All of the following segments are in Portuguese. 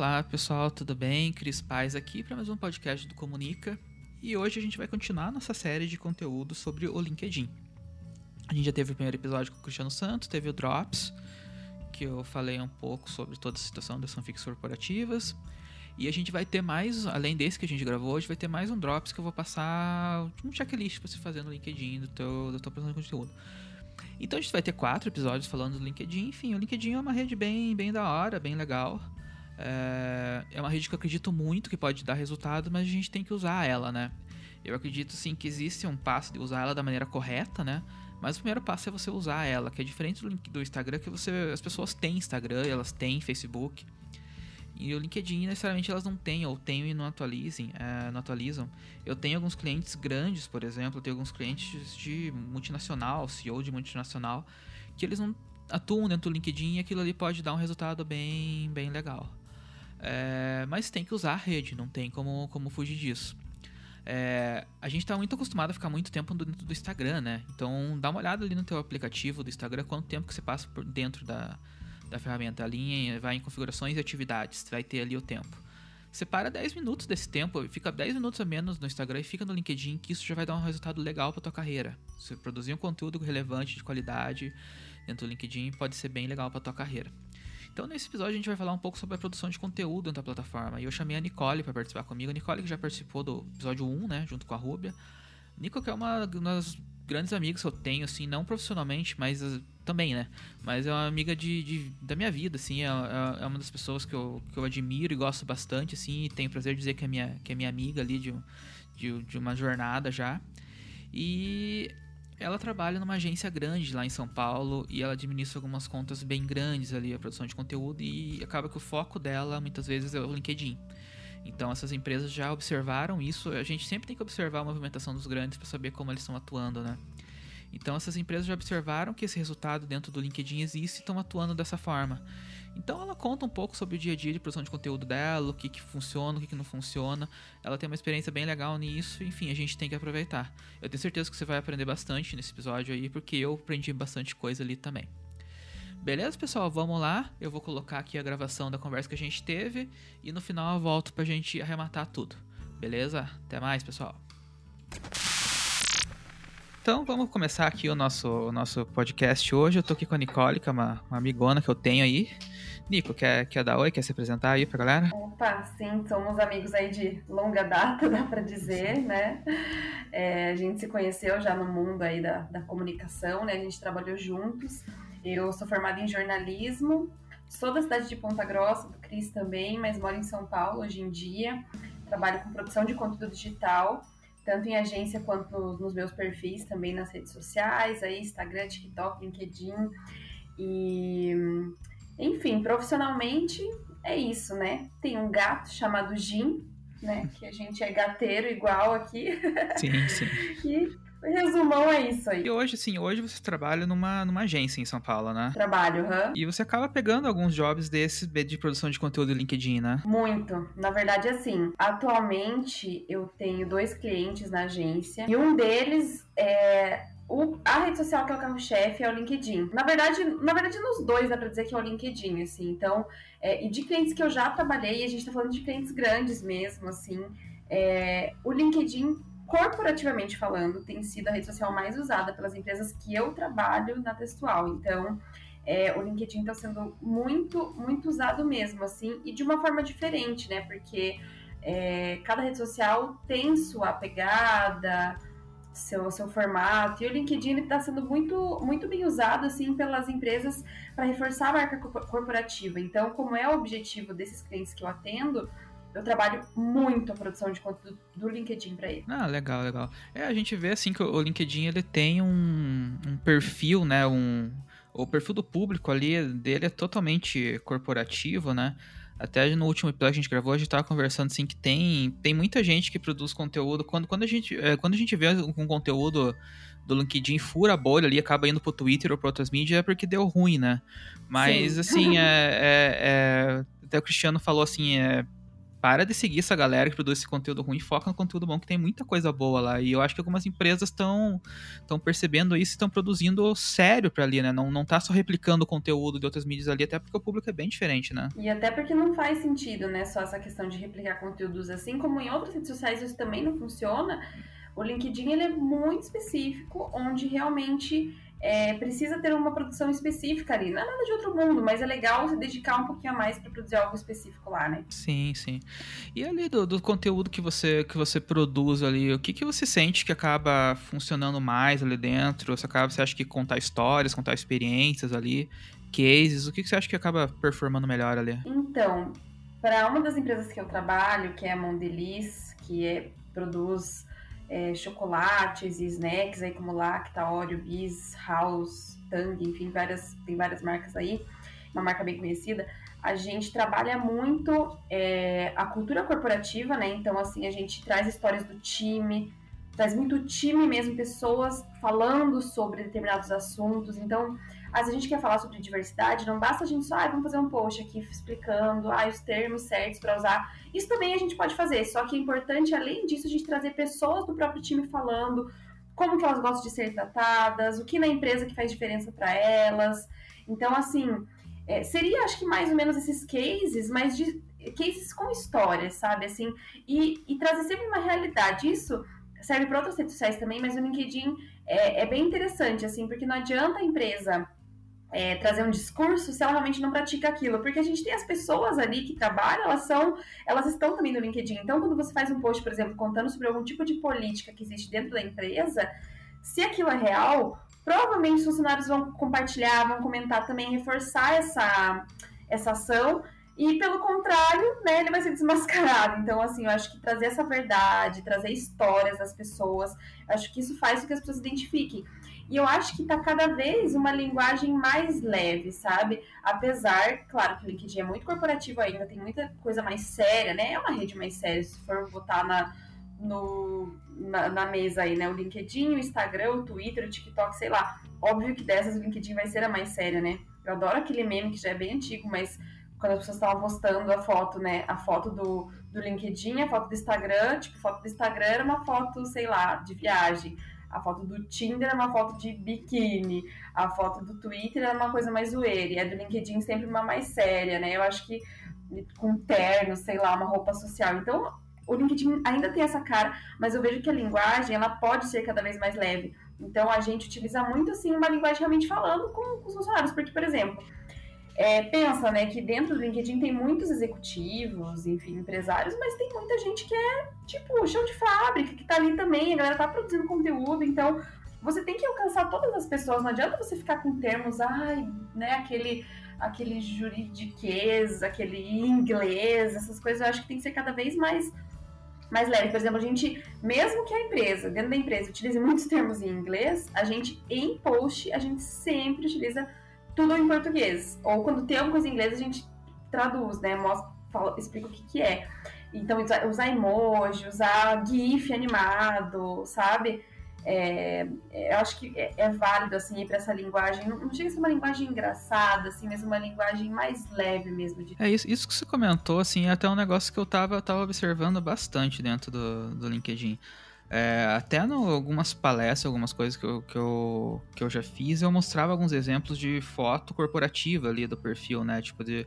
Olá pessoal, tudo bem? Cris Paz aqui para mais um podcast do Comunica e hoje a gente vai continuar nossa série de conteúdo sobre o LinkedIn. A gente já teve o primeiro episódio com o Cristiano Santos, teve o Drops, que eu falei um pouco sobre toda a situação das fanfics corporativas. E a gente vai ter mais, além desse que a gente gravou hoje, vai ter mais um Drops que eu vou passar um checklist para você fazer no LinkedIn do teu, da tua produção de conteúdo. Então a gente vai ter quatro episódios falando do LinkedIn. Enfim, o LinkedIn é uma rede bem, bem da hora, bem legal. É, é uma rede que eu acredito muito que pode dar resultado, mas a gente tem que usar ela, né? Eu acredito sim que existe um passo de usar ela da maneira correta, né? Mas o primeiro passo é você usar ela, que é diferente do, do Instagram, que você, as pessoas têm Instagram, elas têm Facebook. E o LinkedIn, necessariamente, elas não têm, ou têm e não, atualizem, é, não atualizam. Eu tenho alguns clientes grandes, por exemplo, eu tenho alguns clientes de multinacional, CEO de multinacional, que eles não atuam dentro do LinkedIn e aquilo ali pode dar um resultado bem, bem legal. É, mas tem que usar a rede, não tem como, como fugir disso. É, a gente está muito acostumado a ficar muito tempo dentro do Instagram, né? Então dá uma olhada ali no teu aplicativo do Instagram, quanto tempo que você passa por dentro da, da ferramenta. Ali vai em configurações e atividades, vai ter ali o tempo. Separa 10 minutos desse tempo, fica 10 minutos a menos no Instagram e fica no LinkedIn, que isso já vai dar um resultado legal para tua carreira. Você produzir um conteúdo relevante, de qualidade dentro do LinkedIn pode ser bem legal para tua carreira. Então, nesse episódio, a gente vai falar um pouco sobre a produção de conteúdo da plataforma. E eu chamei a Nicole para participar comigo. A Nicole que já participou do episódio 1, né, junto com a Rúbia. Nico, que é uma das grandes amigas que eu tenho, assim, não profissionalmente, mas uh, também, né? Mas é uma amiga de, de da minha vida, assim, é, é, é, uma das pessoas que eu, que eu admiro e gosto bastante, assim, e tenho prazer de dizer que é minha, que é minha amiga ali de, de, de uma jornada já. E ela trabalha numa agência grande lá em São Paulo e ela administra algumas contas bem grandes ali, a produção de conteúdo, e acaba que o foco dela muitas vezes é o LinkedIn. Então essas empresas já observaram isso. A gente sempre tem que observar a movimentação dos grandes para saber como eles estão atuando, né? Então essas empresas já observaram que esse resultado dentro do LinkedIn existe e estão atuando dessa forma. Então ela conta um pouco sobre o dia a dia de produção de conteúdo dela, o que, que funciona, o que, que não funciona. Ela tem uma experiência bem legal nisso, enfim, a gente tem que aproveitar. Eu tenho certeza que você vai aprender bastante nesse episódio aí, porque eu aprendi bastante coisa ali também. Beleza, pessoal? Vamos lá. Eu vou colocar aqui a gravação da conversa que a gente teve e no final eu volto pra gente arrematar tudo. Beleza? Até mais, pessoal. Então vamos começar aqui o nosso, o nosso podcast hoje. Eu tô aqui com a Nicole, que é uma, uma amigona que eu tenho aí. Nico, quer, quer dar oi? Quer se apresentar aí pra galera? Opa, sim, somos amigos aí de longa data, dá pra dizer, né? É, a gente se conheceu já no mundo aí da, da comunicação, né? A gente trabalhou juntos. Eu sou formada em jornalismo, sou da cidade de Ponta Grossa, do Cris também, mas moro em São Paulo hoje em dia. Trabalho com produção de conteúdo digital tanto em agência quanto no, nos meus perfis também nas redes sociais, aí Instagram, TikTok, LinkedIn. E enfim, profissionalmente é isso, né? Tem um gato chamado Jim, né? Que a gente é gateiro igual aqui. Sim, sim. e Resumão é isso aí. E hoje, sim, hoje você trabalha numa, numa agência em São Paulo, né? Trabalho, hã? E você acaba pegando alguns jobs desses de produção de conteúdo do LinkedIn, né? Muito. Na verdade, assim, atualmente eu tenho dois clientes na agência e um deles é o, a rede social que é o carro-chefe é o LinkedIn. Na verdade, na verdade, nos dois dá pra dizer que é o LinkedIn, assim. Então, é, e de clientes que eu já trabalhei, a gente tá falando de clientes grandes mesmo, assim. É, o LinkedIn corporativamente falando, tem sido a rede social mais usada pelas empresas que eu trabalho na Textual. Então, é, o LinkedIn está sendo muito, muito usado mesmo, assim, e de uma forma diferente, né? Porque é, cada rede social tem sua pegada, seu, seu formato, e o LinkedIn está sendo muito, muito bem usado, assim, pelas empresas para reforçar a marca corporativa. Então, como é o objetivo desses clientes que eu atendo, eu trabalho muito a produção de conteúdo do LinkedIn para ele. Ah, legal, legal. É, a gente vê assim que o LinkedIn ele tem um, um perfil, né, um o perfil do público ali dele é totalmente corporativo, né? Até no último episódio que a gente gravou, a gente tava conversando assim que tem, tem muita gente que produz conteúdo. Quando, quando, a, gente, é, quando a gente vê um conteúdo do LinkedIn fura a bolha ali, acaba indo pro Twitter ou pra outras mídias, é porque deu ruim, né? Mas, Sim. assim, é, é, é, até o Cristiano falou assim, é, para de seguir essa galera que produz esse conteúdo ruim foca no conteúdo bom, que tem muita coisa boa lá. E eu acho que algumas empresas estão estão percebendo isso e estão produzindo sério para ali, né? Não, não tá só replicando o conteúdo de outras mídias ali, até porque o público é bem diferente, né? E até porque não faz sentido, né? Só essa questão de replicar conteúdos assim, como em outras redes sociais isso também não funciona. O LinkedIn ele é muito específico, onde realmente é, precisa ter uma produção específica ali. Não é nada de outro mundo, mas é legal se dedicar um pouquinho a mais para produzir algo específico lá, né? Sim, sim. E ali do, do, conteúdo que você, que você produz ali, o que, que você sente que acaba funcionando mais ali dentro? Você, acaba, você acha que contar histórias, contar experiências ali, cases, o que, que você acha que acaba performando melhor ali? Então, para uma das empresas que eu trabalho, que é a Mondelez, que é, produz é, chocolates e snacks aí como Lacta, Oreo, Bis, House, Tang, enfim, várias, tem várias marcas aí, uma marca bem conhecida. A gente trabalha muito é, a cultura corporativa, né? Então, assim, a gente traz histórias do time, traz muito time mesmo, pessoas falando sobre determinados assuntos. Então, às vezes a gente quer falar sobre diversidade, não basta a gente só, ah, vamos fazer um post aqui explicando ah, os termos certos para usar. Isso também a gente pode fazer, só que é importante, além disso, a gente trazer pessoas do próprio time falando como que elas gostam de ser tratadas, o que na empresa que faz diferença para elas. Então, assim, é, seria, acho que mais ou menos esses cases, mas de cases com histórias, sabe? Assim, e, e trazer sempre uma realidade. Isso serve para outras redes sociais também, mas o LinkedIn é, é bem interessante, assim, porque não adianta a empresa é, trazer um discurso se ela realmente não pratica aquilo. Porque a gente tem as pessoas ali que trabalham, elas são, elas estão também no LinkedIn. Então, quando você faz um post, por exemplo, contando sobre algum tipo de política que existe dentro da empresa, se aquilo é real, provavelmente os funcionários vão compartilhar, vão comentar também, reforçar essa, essa ação. E pelo contrário, né, ele vai ser desmascarado. Então, assim, eu acho que trazer essa verdade, trazer histórias das pessoas, acho que isso faz com que as pessoas identifiquem. E eu acho que está cada vez uma linguagem mais leve, sabe? Apesar, claro que o LinkedIn é muito corporativo ainda, tem muita coisa mais séria, né? É uma rede mais séria, se for botar na, no, na, na, mesa aí, né? O LinkedIn, o Instagram, o Twitter, o TikTok, sei lá. Óbvio que dessas o LinkedIn vai ser a mais séria, né? Eu adoro aquele meme que já é bem antigo, mas quando as pessoas estavam postando a foto, né? A foto do, do LinkedIn, a foto do Instagram, tipo, foto do Instagram era uma foto, sei lá, de viagem. A foto do Tinder é uma foto de biquíni. A foto do Twitter é uma coisa mais zoeira. E a do LinkedIn sempre uma mais séria, né? Eu acho que com terno, sei lá, uma roupa social. Então, o LinkedIn ainda tem essa cara, mas eu vejo que a linguagem, ela pode ser cada vez mais leve. Então, a gente utiliza muito, assim, uma linguagem realmente falando com, com os funcionários. Porque, por exemplo, é, pensa, né, que dentro do LinkedIn tem muitos executivos, enfim, empresários, mas tem muita gente que é, tipo, chão de fábrica, que tá ali também, a galera tá produzindo conteúdo, então você tem que alcançar todas as pessoas, não adianta você ficar com termos, ai, né, aquele, aquele juridiquês, aquele inglês, essas coisas, eu acho que tem que ser cada vez mais mais leve. Por exemplo, a gente, mesmo que a empresa, dentro da empresa, utilize muitos termos em inglês, a gente, em post, a gente sempre utiliza tudo em português. Ou quando tem alguma coisa em inglês, a gente traduz, né? Mostra, fala, explica o que, que é. Então, usar emoji, usar GIF animado, sabe? É, é, eu acho que é, é válido, assim, pra essa linguagem. Não, chega a ser uma linguagem engraçada, assim, mas uma linguagem mais leve mesmo. De... É isso, isso que você comentou, assim, é até um negócio que eu tava, tava observando bastante dentro do, do LinkedIn. É, até em algumas palestras, algumas coisas que eu, que, eu, que eu já fiz, eu mostrava alguns exemplos de foto corporativa ali do perfil, né? Tipo de,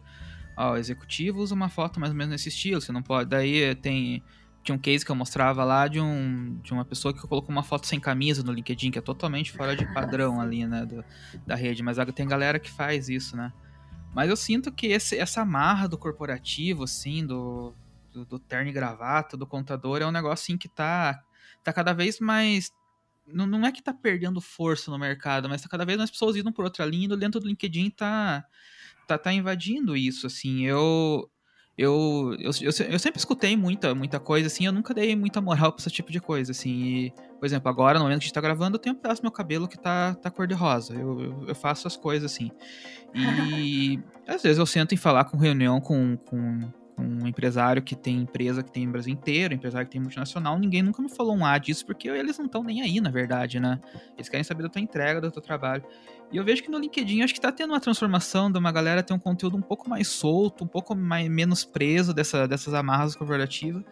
ó, o executivo usa uma foto mais ou menos nesse estilo, você não pode... Daí tem... Tinha um case que eu mostrava lá de, um, de uma pessoa que colocou uma foto sem camisa no LinkedIn, que é totalmente fora de padrão ali, né, do, da rede. Mas tem galera que faz isso, né? Mas eu sinto que esse, essa amarra do corporativo, assim, do, do, do terno e gravata, do contador, é um negócio assim, que tá tá cada vez mais. Não, não é que tá perdendo força no mercado, mas tá cada vez mais pessoas indo por outra linha, dentro do LinkedIn tá, tá, tá invadindo isso, assim. Eu, eu, eu, eu, eu, sempre escutei muita, muita coisa, assim, eu nunca dei muita moral pra esse tipo de coisa, assim. E, por exemplo, agora, no momento que a gente tá gravando, eu tenho um pedaço do meu cabelo que tá, tá cor-de-rosa. Eu, eu, eu, faço as coisas, assim. E às vezes eu sento em falar com reunião com, com um empresário que tem empresa que tem no Brasil inteiro, empresário que tem multinacional, ninguém nunca me falou um A disso, porque eles não estão nem aí, na verdade, né? Eles querem saber da tua entrega, do teu trabalho. E eu vejo que no LinkedIn acho que tá tendo uma transformação de uma galera ter um conteúdo um pouco mais solto, um pouco mais, menos preso dessa, dessas amarras corporativas.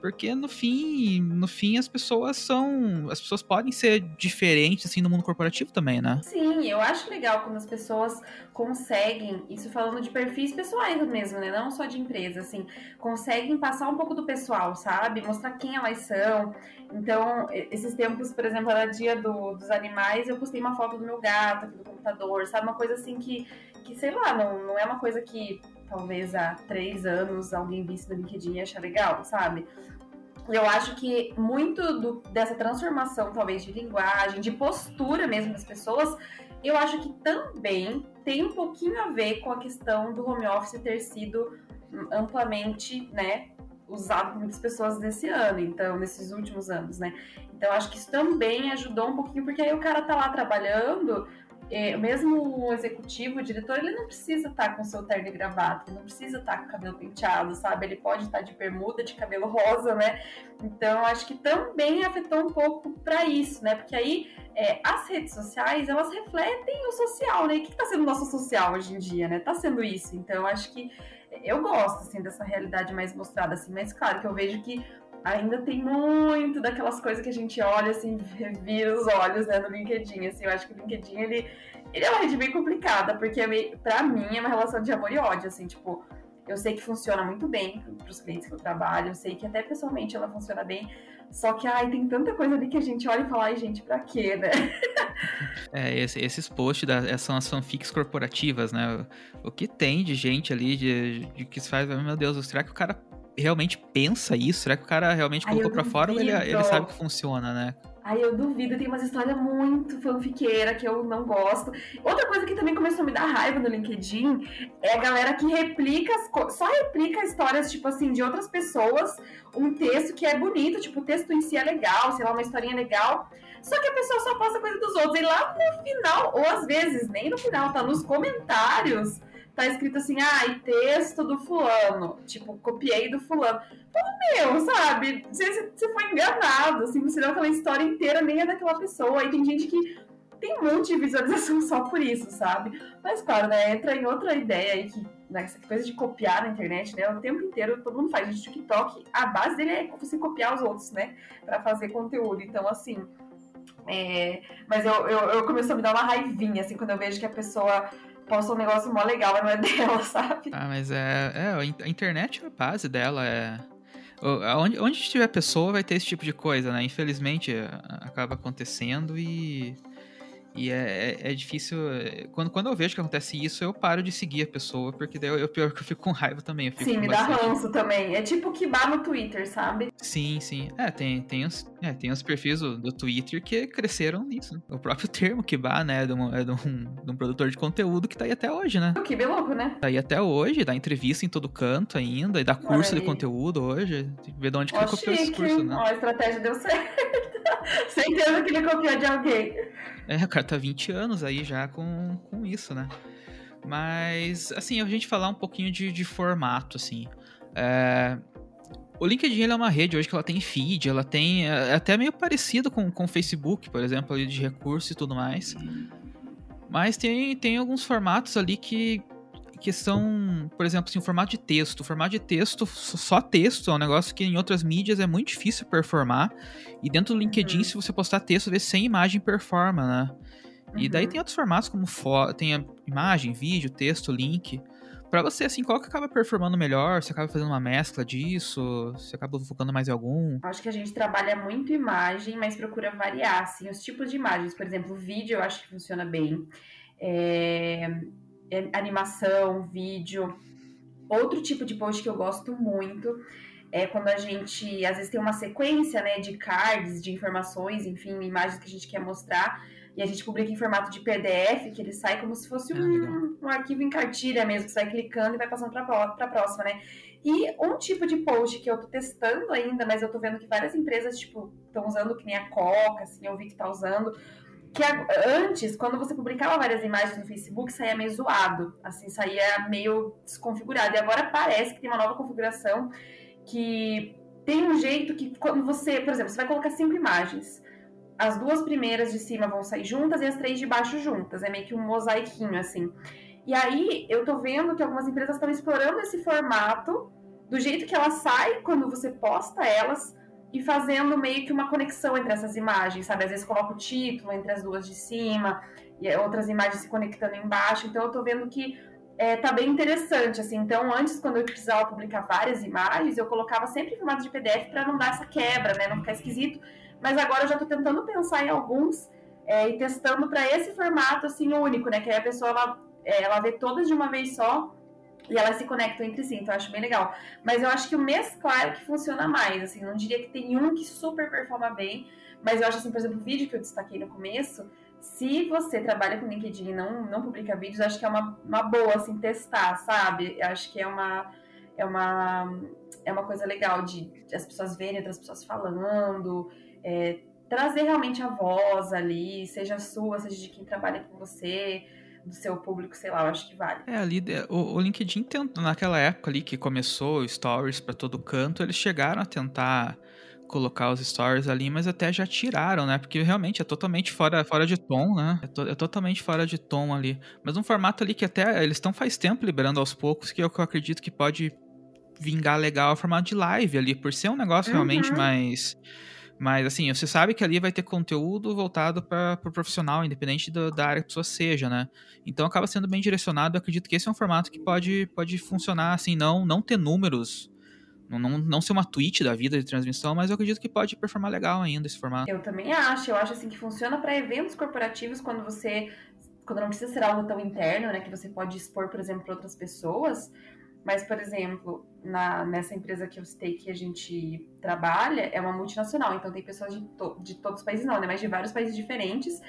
Porque no fim, no fim as pessoas são, as pessoas podem ser diferentes assim no mundo corporativo também, né? Sim, eu acho legal quando as pessoas conseguem, isso falando de perfis pessoais mesmo, né? Não só de empresa, assim, conseguem passar um pouco do pessoal, sabe? Mostrar quem elas são. Então, esses tempos, por exemplo, era dia do, dos animais, eu postei uma foto do meu gato aqui do computador, sabe? Uma coisa assim que, que sei lá, não, não é uma coisa que talvez há três anos alguém visse no LinkedIn e achar legal, sabe? Eu acho que muito do, dessa transformação, talvez, de linguagem, de postura mesmo das pessoas, eu acho que também tem um pouquinho a ver com a questão do home office ter sido amplamente, né, usado por muitas pessoas nesse ano, então, nesses últimos anos, né? Então, acho que isso também ajudou um pouquinho, porque aí o cara tá lá trabalhando, é, mesmo o executivo, o diretor, ele não precisa estar tá com seu terno e gravata, ele não precisa estar tá com o cabelo penteado, sabe? Ele pode estar tá de bermuda, de cabelo rosa, né? Então, acho que também afetou um pouco para isso, né? Porque aí é, as redes sociais, elas refletem o social, né? E o que está sendo nosso social hoje em dia, né? Tá sendo isso. Então, acho que eu gosto, assim, dessa realidade mais mostrada, assim. Mas, claro, que eu vejo que ainda tem muito daquelas coisas que a gente olha assim, revira os olhos né, no LinkedIn. Assim, eu acho que o LinkedIn ele, ele é uma rede bem complicada, porque é para mim é uma relação de amor e ódio, assim, tipo, eu sei que funciona muito bem para os clientes que eu trabalho, eu sei que até pessoalmente ela funciona bem, só que, ai, tem tanta coisa ali que a gente olha e fala, ai, gente, pra quê, né? É, esse, esses posts da, são as fanfics corporativas, né? O, o que tem de gente ali de, de que se faz, meu Deus, será que o cara realmente pensa isso? Será que o cara realmente colocou para fora ou ele, ele sabe que funciona, né? Aí eu duvido, tem umas histórias muito fanfiqueira que eu não gosto. Outra coisa que também começou a me dar raiva no LinkedIn é a galera que replica, só replica histórias, tipo assim, de outras pessoas, um texto que é bonito, tipo, o texto em si é legal, sei lá, uma historinha legal. Só que a pessoa só posta coisa dos outros. E lá no final, ou às vezes nem no final, tá nos comentários tá escrito assim, ah, texto do fulano. Tipo, copiei do fulano. Então, meu, sabe? Você, você foi enganado, assim, você deu aquela história inteira, nem é daquela pessoa. E tem gente que tem um monte de visualização só por isso, sabe? Mas, claro, né, entra em outra ideia aí que né, essa coisa de copiar na internet, né? O tempo inteiro todo mundo faz. O TikTok, a base dele é você copiar os outros, né? Pra fazer conteúdo. Então, assim. É... Mas eu, eu, eu começo a me dar uma raivinha, assim, quando eu vejo que a pessoa posta um negócio mó legal, mas não é dela, sabe? Ah, mas é, é a internet, a base dela é. Onde, onde tiver pessoa vai ter esse tipo de coisa, né? Infelizmente acaba acontecendo e e é, é, é, difícil. É, quando, quando eu vejo que acontece isso, eu paro de seguir a pessoa, porque daí eu, eu pior que eu fico com raiva também. sim, me dá ranço também. É tipo que bar no Twitter, sabe? Sim, sim. É, tem, tem, os, é, tem os perfis do, do Twitter que cresceram nisso. Né? O próprio termo Kibá, né? É de um, é de um, de um produtor de conteúdo que tá aí até hoje, né? Que bem louco, né? Tá aí até hoje, dá entrevista em todo canto ainda, e dá curso de conteúdo hoje. Tem que ver de onde que ele copiou esse curso, né? Ó, a estratégia deu certo. Certeza que ele copiou de alguém. É, o cara tá 20 anos aí já com, com isso, né? Mas, assim, a gente falar um pouquinho de, de formato, assim. É, o LinkedIn é uma rede hoje que ela tem feed, ela tem. É, é até meio parecido com, com o Facebook, por exemplo, ali de recursos e tudo mais. Mas tem, tem alguns formatos ali que, que são, por exemplo, assim, o formato de texto. O formato de texto, só texto, é um negócio que em outras mídias é muito difícil performar. E dentro do LinkedIn, uhum. se você postar texto, vê sem imagem performa, né? Uhum. E daí uhum. tem outros formatos como fo tem imagem, vídeo, texto, link. Para você, assim, qual que acaba performando melhor? Você acaba fazendo uma mescla disso? Você acaba focando mais em algum? Acho que a gente trabalha muito imagem, mas procura variar, assim, os tipos de imagens. Por exemplo, vídeo eu acho que funciona bem. É, animação, vídeo. Outro tipo de post que eu gosto muito é quando a gente, às vezes, tem uma sequência né, de cards, de informações, enfim, imagens que a gente quer mostrar, e a gente publica em formato de PDF, que ele sai como se fosse um, um arquivo em cartilha mesmo, que sai clicando e vai passando para a próxima, né? E um tipo de post que eu tô testando ainda, mas eu tô vendo que várias empresas, tipo, estão usando que nem a Coca, assim, eu vi que tá usando, que antes, quando você publicava várias imagens no Facebook, saía meio zoado, assim, saía meio desconfigurado. E agora parece que tem uma nova configuração que tem um jeito que quando você, por exemplo, você vai colocar cinco imagens, as duas primeiras de cima vão sair juntas e as três de baixo juntas, é meio que um mosaiquinho assim. E aí eu tô vendo que algumas empresas estão explorando esse formato do jeito que ela sai quando você posta elas e fazendo meio que uma conexão entre essas imagens, sabe? Às vezes coloca o título entre as duas de cima e outras imagens se conectando embaixo. Então eu tô vendo que é, tá bem interessante, assim. Então, antes, quando eu precisava publicar várias imagens, eu colocava sempre em formato de PDF para não dar essa quebra, né? Não ficar esquisito. Mas agora eu já tô tentando pensar em alguns é, e testando para esse formato, assim, único, né? Que aí a pessoa, ela, é, ela vê todas de uma vez só e elas se conectam entre si, então eu acho bem legal. Mas eu acho que o mesclar é que funciona mais, assim, não diria que tem um que super performa bem, mas eu acho assim, por exemplo, o vídeo que eu destaquei no começo, se você trabalha com LinkedIn e não, não publica vídeos, acho que é uma, uma boa, assim, testar, sabe? Eu acho que é uma, é uma, é uma coisa legal de, de as pessoas verem outras pessoas falando, é, trazer realmente a voz ali, seja sua, seja de quem trabalha com você, do seu público, sei lá, eu acho que vale. É, ali, o, o LinkedIn, naquela época ali que começou stories para todo canto, eles chegaram a tentar colocar os stories ali, mas até já tiraram, né? Porque realmente é totalmente fora, fora de tom, né? É, to, é totalmente fora de tom ali. Mas um formato ali que até eles estão faz tempo liberando aos poucos, que eu, que eu acredito que pode vingar legal é o formato de live ali, por ser um negócio uhum. realmente mais mas, assim, você sabe que ali vai ter conteúdo voltado para o pro profissional, independente do, da área que a pessoa seja, né? Então acaba sendo bem direcionado. Eu acredito que esse é um formato que pode, pode funcionar, assim, não, não ter números, não, não, não ser uma tweet da vida de transmissão, mas eu acredito que pode performar legal ainda esse formato. Eu também acho. Eu acho, assim, que funciona para eventos corporativos quando você. Quando não precisa ser algo tão interno, né? Que você pode expor, por exemplo, para outras pessoas. Mas, por exemplo, na, nessa empresa que eu citei que a gente trabalha, é uma multinacional, então tem pessoas de, to, de todos os países, não, né? Mas de vários países diferentes.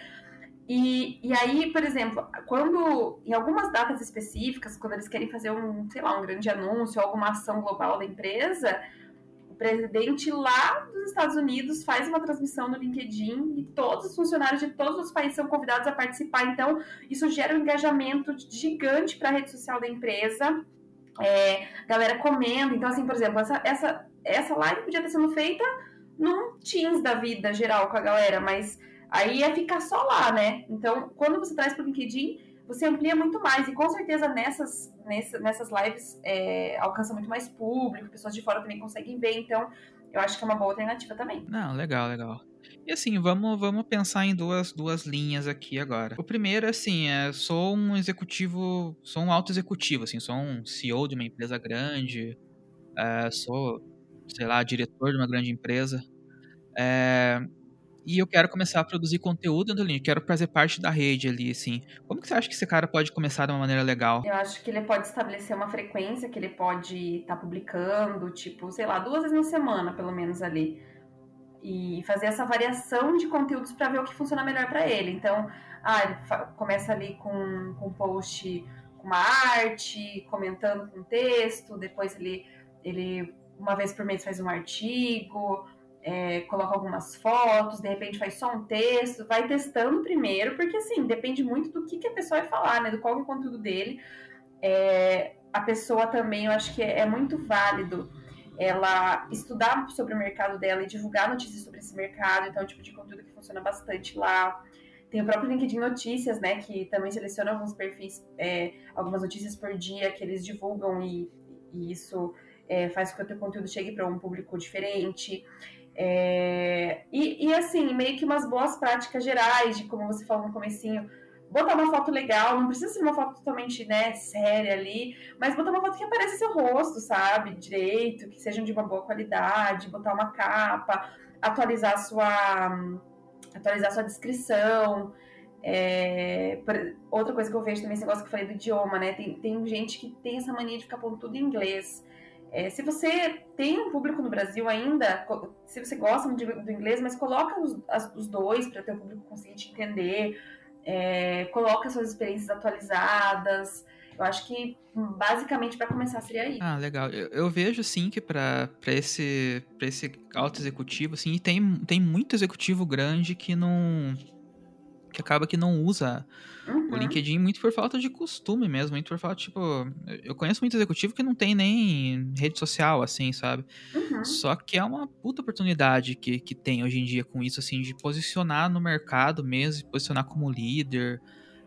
E, e aí, por exemplo, quando em algumas datas específicas, quando eles querem fazer um, sei lá, um grande anúncio, alguma ação global da empresa, o presidente lá dos Estados Unidos faz uma transmissão no LinkedIn e todos os funcionários de todos os países são convidados a participar. Então, isso gera um engajamento gigante para a rede social da empresa é, galera comendo. Então, assim, por exemplo, essa, essa, essa live podia ter sido feita num Teams da vida geral com a galera, mas aí ia ficar só lá, né? Então, quando você traz para o LinkedIn, você amplia muito mais. E com certeza nessas, nessas, nessas lives é, alcança muito mais público, pessoas de fora também conseguem ver. Então, eu acho que é uma boa alternativa também. Não, legal, legal. E assim, vamos, vamos pensar em duas, duas linhas aqui agora. O primeiro, assim, é sou um executivo, sou um alto executivo, assim, sou um CEO de uma empresa grande, é, sou, sei lá, diretor de uma grande empresa. É, e eu quero começar a produzir conteúdo no LinkedIn, quero fazer parte da rede ali, assim. Como que você acha que esse cara pode começar de uma maneira legal? Eu acho que ele pode estabelecer uma frequência que ele pode estar tá publicando, tipo, sei lá, duas vezes na semana, pelo menos ali e fazer essa variação de conteúdos para ver o que funciona melhor para ele. Então, ah, ele começa ali com, com um post com uma arte, comentando com texto, depois ele, ele uma vez por mês faz um artigo, é, coloca algumas fotos, de repente faz só um texto, vai testando primeiro, porque assim, depende muito do que, que a pessoa vai falar, né? Do qual é o conteúdo dele. É, a pessoa também, eu acho que é, é muito válido ela estudar sobre o mercado dela e divulgar notícias sobre esse mercado, então é um tipo de conteúdo que funciona bastante lá. Tem o próprio LinkedIn Notícias, né, que também seleciona alguns perfis, é, algumas notícias por dia que eles divulgam e, e isso é, faz com que o teu conteúdo chegue para um público diferente. É, e, e, assim, meio que umas boas práticas gerais de como você falou no comecinho, botar uma foto legal, não precisa ser uma foto totalmente, né, séria ali, mas botar uma foto que apareça seu rosto, sabe, direito, que seja de uma boa qualidade, botar uma capa, atualizar sua atualizar sua descrição. É, outra coisa que eu vejo também, esse negócio que eu falei do idioma, né, tem, tem gente que tem essa mania de ficar pondo tudo em inglês. É, se você tem um público no Brasil ainda, se você gosta do inglês, mas coloca os, as, os dois para o público conseguir te entender, é, coloca suas experiências atualizadas. Eu acho que basicamente para começar seria aí. Ah, legal. Eu, eu vejo sim que para esse esse alto executivo, assim, tem tem muito executivo grande que não que acaba que não usa Uhum. o LinkedIn muito por falta de costume mesmo, muito por falta, tipo, eu conheço muito executivo que não tem nem rede social, assim, sabe? Uhum. Só que é uma puta oportunidade que, que tem hoje em dia com isso, assim, de posicionar no mercado mesmo, posicionar como líder,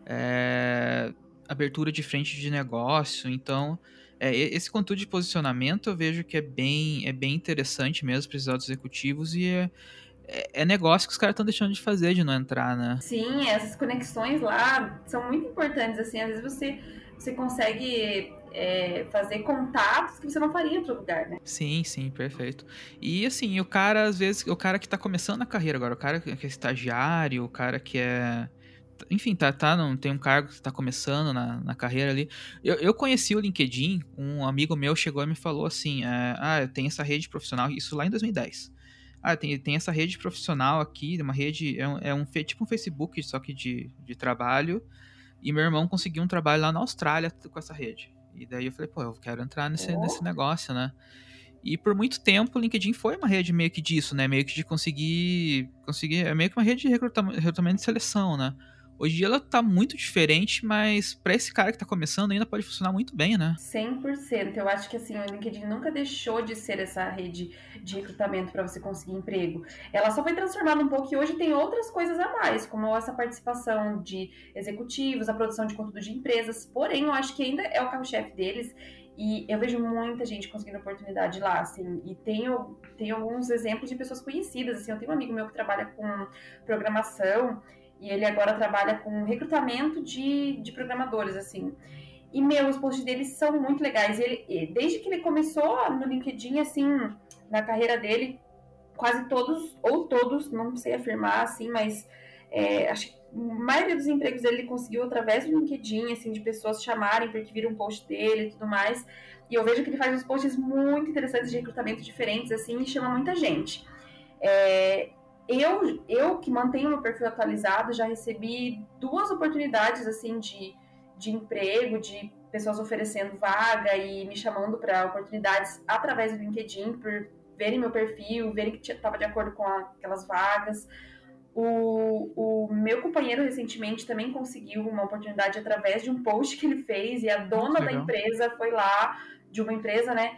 é, abertura de frente de negócio, então... é, esse conteúdo de posicionamento eu vejo que é bem, é bem interessante mesmo para esses executivos e é, é, é negócio que os caras estão deixando de fazer, de não entrar, né? Sim, essas conexões lá são muito importantes, assim, às vezes você, você consegue é, fazer contatos que você não faria em outro lugar, né? Sim, sim, perfeito. E assim, o cara, às vezes, o cara que tá começando a carreira agora, o cara que é estagiário, o cara que é. Enfim, tá, tá, não tem um cargo que tá começando na, na carreira ali. Eu, eu conheci o LinkedIn, um amigo meu chegou e me falou assim: é, ah, eu tenho essa rede profissional, isso lá em 2010. Ah, tem, tem essa rede profissional aqui, uma rede, é um, é um tipo um Facebook, só que de, de trabalho. E meu irmão conseguiu um trabalho lá na Austrália com essa rede. E daí eu falei, pô, eu quero entrar nesse, Oh. nesse negócio, né? E por muito tempo o LinkedIn foi uma rede meio que disso, né? Meio que de conseguir. conseguir é meio que uma rede de recrutam- recrutamento e seleção, né? Hoje em dia ela tá muito diferente, mas pra esse cara que tá começando ainda pode funcionar muito bem, né? 100%. Eu acho que assim, o LinkedIn nunca deixou de ser essa rede de recrutamento para você conseguir emprego. Ela só foi transformada um pouco e hoje tem outras coisas a mais, como essa participação de executivos, a produção de conteúdo de empresas. Porém, eu acho que ainda é o carro-chefe deles. E eu vejo muita gente conseguindo oportunidade lá, assim, e tenho, tenho alguns exemplos de pessoas conhecidas, assim, eu tenho um amigo meu que trabalha com programação, e ele agora trabalha com recrutamento de, de programadores, assim. E, meu, os posts dele são muito legais. Ele, desde que ele começou no LinkedIn, assim, na carreira dele, quase todos, ou todos, não sei afirmar, assim, mas é, acho que a maioria dos empregos dele ele conseguiu através do LinkedIn, assim, de pessoas chamarem porque viram um post dele e tudo mais. E eu vejo que ele faz uns posts muito interessantes de recrutamento diferentes, assim, e chama muita gente. É, eu, eu que mantenho meu perfil atualizado, já recebi duas oportunidades, assim, de, de emprego, de pessoas oferecendo vaga e me chamando para oportunidades através do LinkedIn, por verem meu perfil, verem que estava de acordo com aquelas vagas. O, o meu companheiro recentemente também conseguiu uma oportunidade através de um post que ele fez e a dona da empresa foi lá, de uma empresa, né?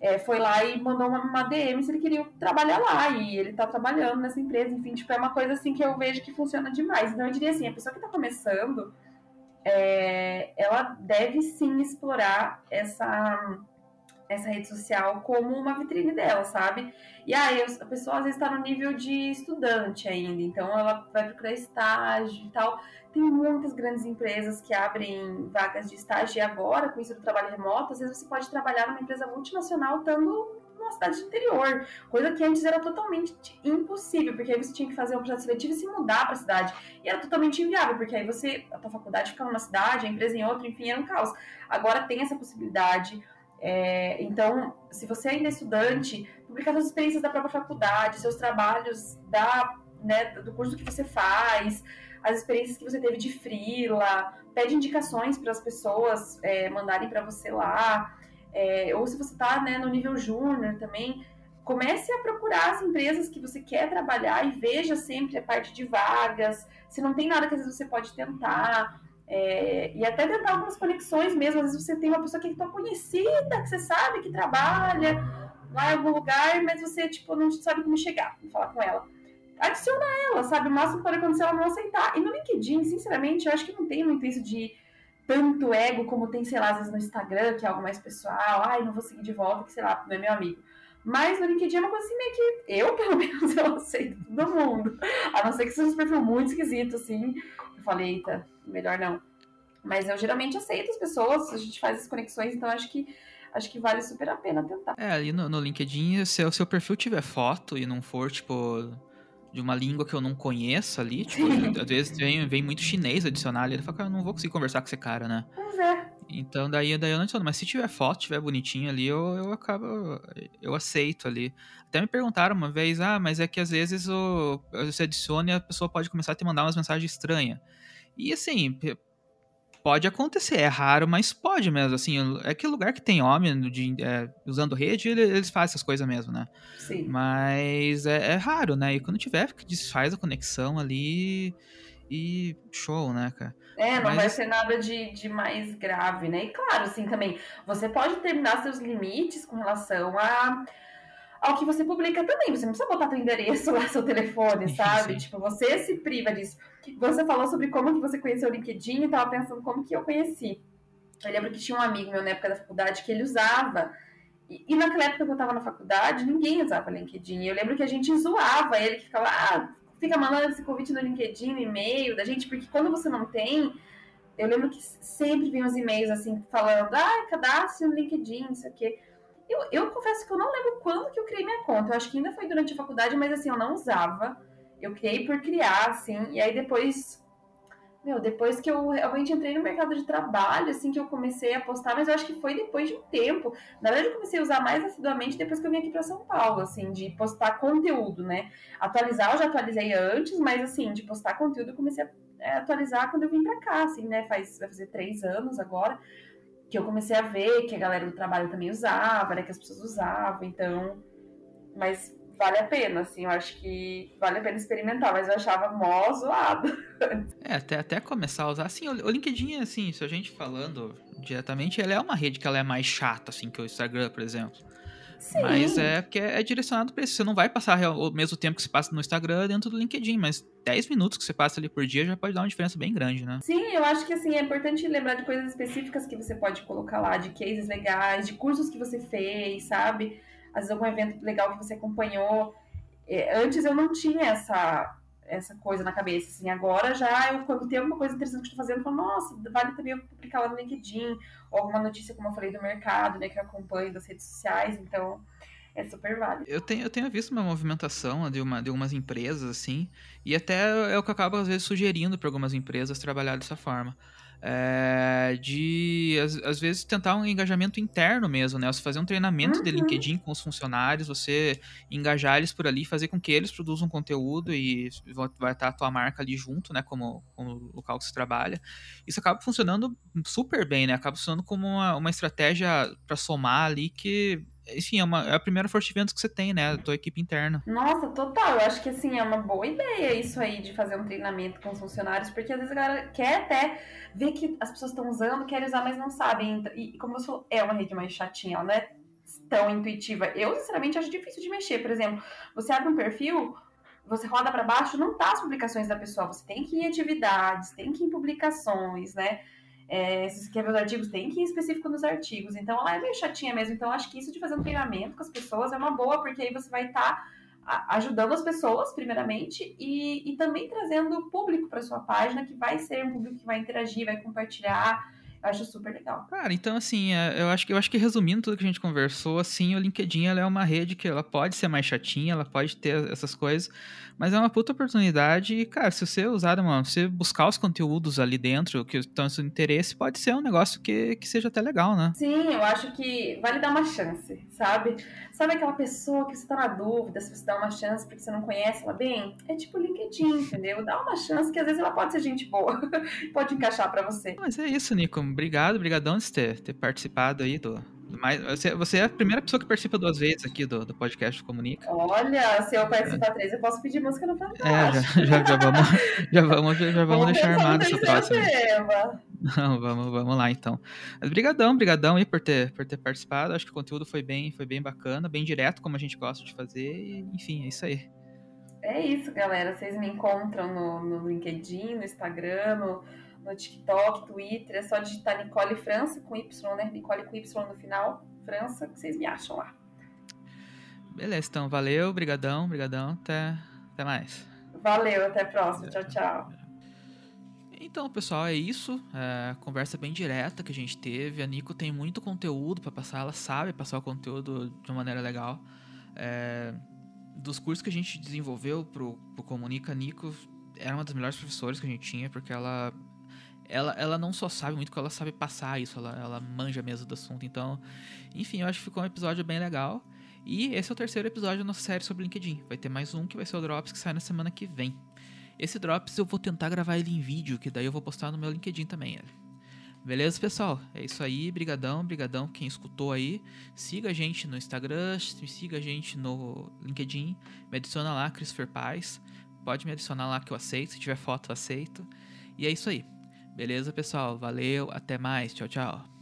É, foi lá e mandou uma, uma DM se ele queria trabalhar lá. E ele tá trabalhando nessa empresa. Enfim, tipo, é uma coisa assim que eu vejo que funciona demais. Então eu diria assim, a pessoa que tá começando, é, ela deve sim explorar essa, essa rede social como uma vitrine dela, sabe? E aí a pessoa às vezes está no nível de estudante ainda, então ela vai procurar estágio e tal. Tem muitas grandes empresas que abrem vagas de estágio e agora, com isso do trabalho remoto, às vezes você pode trabalhar numa empresa multinacional estando numa cidade interior, coisa que antes era totalmente impossível, porque aí você tinha que fazer um processo seletivo e se mudar para a cidade. E era totalmente inviável, porque aí você, a tua faculdade ficava numa cidade, a empresa em outra, enfim, era um caos. Agora tem essa possibilidade. É, então, se você ainda é estudante, publicar suas experiências da própria faculdade, seus trabalhos da, né, do curso que você faz, as experiências que você teve de frila, pede indicações para as pessoas é, mandarem para você lá. É, ou se você está né, no nível júnior também, comece a procurar as empresas que você quer trabalhar e veja sempre a parte de vagas. Se não tem nada que às vezes você pode tentar. É, e até tentar algumas conexões mesmo. Às vezes você tem uma pessoa que é tua conhecida, que você sabe que trabalha lá em algum lugar, mas você tipo, não sabe como chegar e falar com ela. Adiciona ela, sabe? O máximo que pode acontecer ela não aceitar. E no LinkedIn, sinceramente, eu acho que não tem muito isso de tanto ego como tem, sei lá, às vezes no Instagram, que é algo mais pessoal. Ai, não vou seguir de volta, que sei lá, não é meu amigo. Mas no LinkedIn é uma coisa assim meio que eu, pelo menos, eu aceito todo mundo. A não ser que seja um perfil muito esquisito, assim. Eu falei, eita, melhor não. Mas eu geralmente aceito as pessoas, a gente faz as conexões, então acho que acho que vale super a pena tentar. É, ali no, no LinkedIn, se o seu perfil tiver foto e não for, tipo, de uma língua que eu não conheço ali, tipo, às vezes vem, vem muito chinês adicionar ali, ele fala, cara, eu não vou conseguir conversar com esse cara, né? Pois é. Então daí, daí eu não adiciono, mas se tiver foto, tiver bonitinho ali, eu, eu acabo, eu aceito ali. Até me perguntaram uma vez, ah, mas é que às vezes o, você adiciona e a pessoa pode começar a te mandar umas mensagens estranhas. E assim, pode acontecer, é raro, mas pode mesmo, assim, é que lugar que tem homem de, é, usando rede, eles fazem essas coisas mesmo, né? Sim. Mas é, é, raro, né? E quando tiver, desfaz a conexão ali e show, né, cara? É, não Mas... vai ser nada de, de mais grave, né? E claro, assim, também, você pode terminar seus limites com relação a ao que você publica também. Você não precisa botar seu endereço lá, seu telefone, sabe? Sim. Tipo, você se priva disso. Você falou sobre como que você conheceu o LinkedIn e tava pensando como que eu conheci. Eu lembro que tinha um amigo meu na época da faculdade que ele usava. E, e naquela época que eu tava na faculdade, ninguém usava LinkedIn. Eu lembro que a gente zoava ele, que ficava, ah, fica mandando esse convite no LinkedIn, no e-mail da gente, porque quando você não tem, eu lembro que sempre vinham os e-mails assim, falando, ah, cadastre no LinkedIn, isso aqui. Eu, eu confesso que eu não lembro quando que eu criei minha conta. Eu acho que ainda foi durante a faculdade, mas assim, eu não usava. Eu criei por criar, assim, e aí depois meu, depois que eu realmente entrei no mercado de trabalho, assim, que eu comecei a postar, mas eu acho que foi depois de um tempo. Na verdade, eu comecei a usar mais assiduamente depois que eu vim aqui para São Paulo, assim, de postar conteúdo, né? Atualizar, eu já atualizei antes, mas, assim, de postar conteúdo, eu comecei a é, atualizar quando eu vim para cá, assim, né? Faz, vai fazer três anos agora, que eu comecei a ver que a galera do trabalho também usava, né? Que as pessoas usavam, então. Mas vale a pena, assim, eu acho que vale a pena experimentar, mas eu achava mó zoado. É, até, até começar a usar, assim, o, o LinkedIn, assim, se a gente falando diretamente, ele é uma rede que ela é mais chata, assim, que o Instagram, por exemplo. Sim. Mas é porque é direcionado para isso. Você não vai passar o mesmo tempo que você passa no Instagram dentro do LinkedIn, mas 10 minutos que você passa ali por dia já pode dar uma diferença bem grande, né? Sim, eu acho que assim, é importante lembrar de coisas específicas que você pode colocar lá, de cases legais, de cursos que você fez, sabe? às vezes algum evento legal que você acompanhou. É, antes eu não tinha essa essa coisa na cabeça, assim, agora já eu, quando tem alguma coisa interessante que estou fazendo, eu falo, nossa, vale também eu publicar lá no LinkedIn, ou alguma notícia, como eu falei, do mercado, né, que eu acompanho das redes sociais, então é super válido. Eu tenho, eu tenho visto uma movimentação de, uma, de algumas empresas, assim, e até é o que eu acabo, às vezes, sugerindo para algumas empresas trabalhar dessa forma é, de às, às, vezes tentar um engajamento interno mesmo, né? Você fazer um treinamento uhum. de LinkedIn com os funcionários, você engajar eles por ali, fazer com que eles produzam conteúdo e vai estar a tua marca ali junto, né? Como, como local que você trabalha. Isso acaba funcionando super bem, né? Acaba funcionando como uma, uma estratégia para somar ali que enfim, é, uma, é a primeira forte vendas que você tem, né? Da tua equipe interna. Nossa, total. Eu acho que, assim, é uma boa ideia isso aí de fazer um treinamento com os funcionários, porque às vezes a galera quer até ver que as pessoas estão usando, querem usar, mas não sabem. E como eu sou, é uma rede mais chatinha, ela não é tão intuitiva. Eu, sinceramente, acho difícil de mexer. Por exemplo, você abre um perfil, você roda para baixo, não tá as publicações da pessoa. Você tem que ir em atividades, tem que ir em publicações, né? É, se você quer ver os artigos, tem que ir específico nos artigos. Então, ela é meio chatinha mesmo. Então, acho que isso de fazer um treinamento com as pessoas é uma boa, porque aí você vai estar tá ajudando as pessoas, primeiramente, e, e também trazendo público para sua página, que vai ser um público que vai interagir, vai compartilhar acho super legal. Cara, então assim, é, eu acho que eu acho que resumindo tudo que a gente conversou, assim, o LinkedIn ela é uma rede que ela pode ser mais chatinha, ela pode ter essas coisas, mas é uma puta oportunidade e, cara, se você usar uma, você buscar os conteúdos ali dentro que estão no seu interesse, pode ser um negócio que, que seja até legal, né? Sim, eu acho que vale dar uma chance, sabe? Sabe aquela pessoa que você tá na dúvida se você dá uma chance porque você não conhece ela bem? É tipo LinkedIn, entendeu? Dá uma chance que às vezes ela pode ser gente boa, pode encaixar para você. Mas é isso, Nico obrigado, obrigadão de ter, ter participado aí do. Mas você, você é a primeira pessoa que participa duas vezes aqui do, do podcast Comunica. Olha, se eu participar é. três, eu posso pedir música no Fantástico. É, já, já, já, vamos, já vamos, já, já vamos deixar armado essa próxima. Não, vamos, vamos lá então. Mas brigadão, brigadão aí por ter, por ter participado. Acho que o conteúdo foi bem, foi bem bacana, bem direto, como a gente gosta de fazer. E, enfim, é isso aí. É isso, galera. Vocês me encontram no, no LinkedIn, no Instagram, no no TikTok, Twitter, é só digitar Nicole França com Y, né? Nicole com Y no final, França, que vocês me acham lá. Beleza, então valeu, brigadão, brigadão, até, até mais. Valeu, até a próxima, tchau, tchau. Então, pessoal, é isso. É, conversa bem direta que a gente teve. A Nico tem muito conteúdo para passar, ela sabe passar o conteúdo de uma maneira legal. É, dos cursos que a gente desenvolveu pro, pro Comunica, a Nico era uma das melhores professoras que a gente tinha, porque ela ela, ela não só sabe muito, ela sabe passar isso, ela, ela manja mesmo do assunto. Então, enfim, eu acho que ficou um episódio bem legal. E esse é o terceiro episódio da nossa série sobre LinkedIn. Vai ter mais um que vai ser o Drops que sai na semana que vem. Esse Drops eu vou tentar gravar ele em vídeo, que daí eu vou postar no meu LinkedIn também. Ele. Beleza, pessoal? É isso aí. Brigadão, brigadão quem escutou aí. Siga a gente no Instagram, siga a gente no LinkedIn. Me adiciona lá, Christopher Paz pode me adicionar lá que eu aceito. Se tiver foto, eu aceito. E é isso aí. Beleza, pessoal? Valeu, até mais. Tchau, tchau.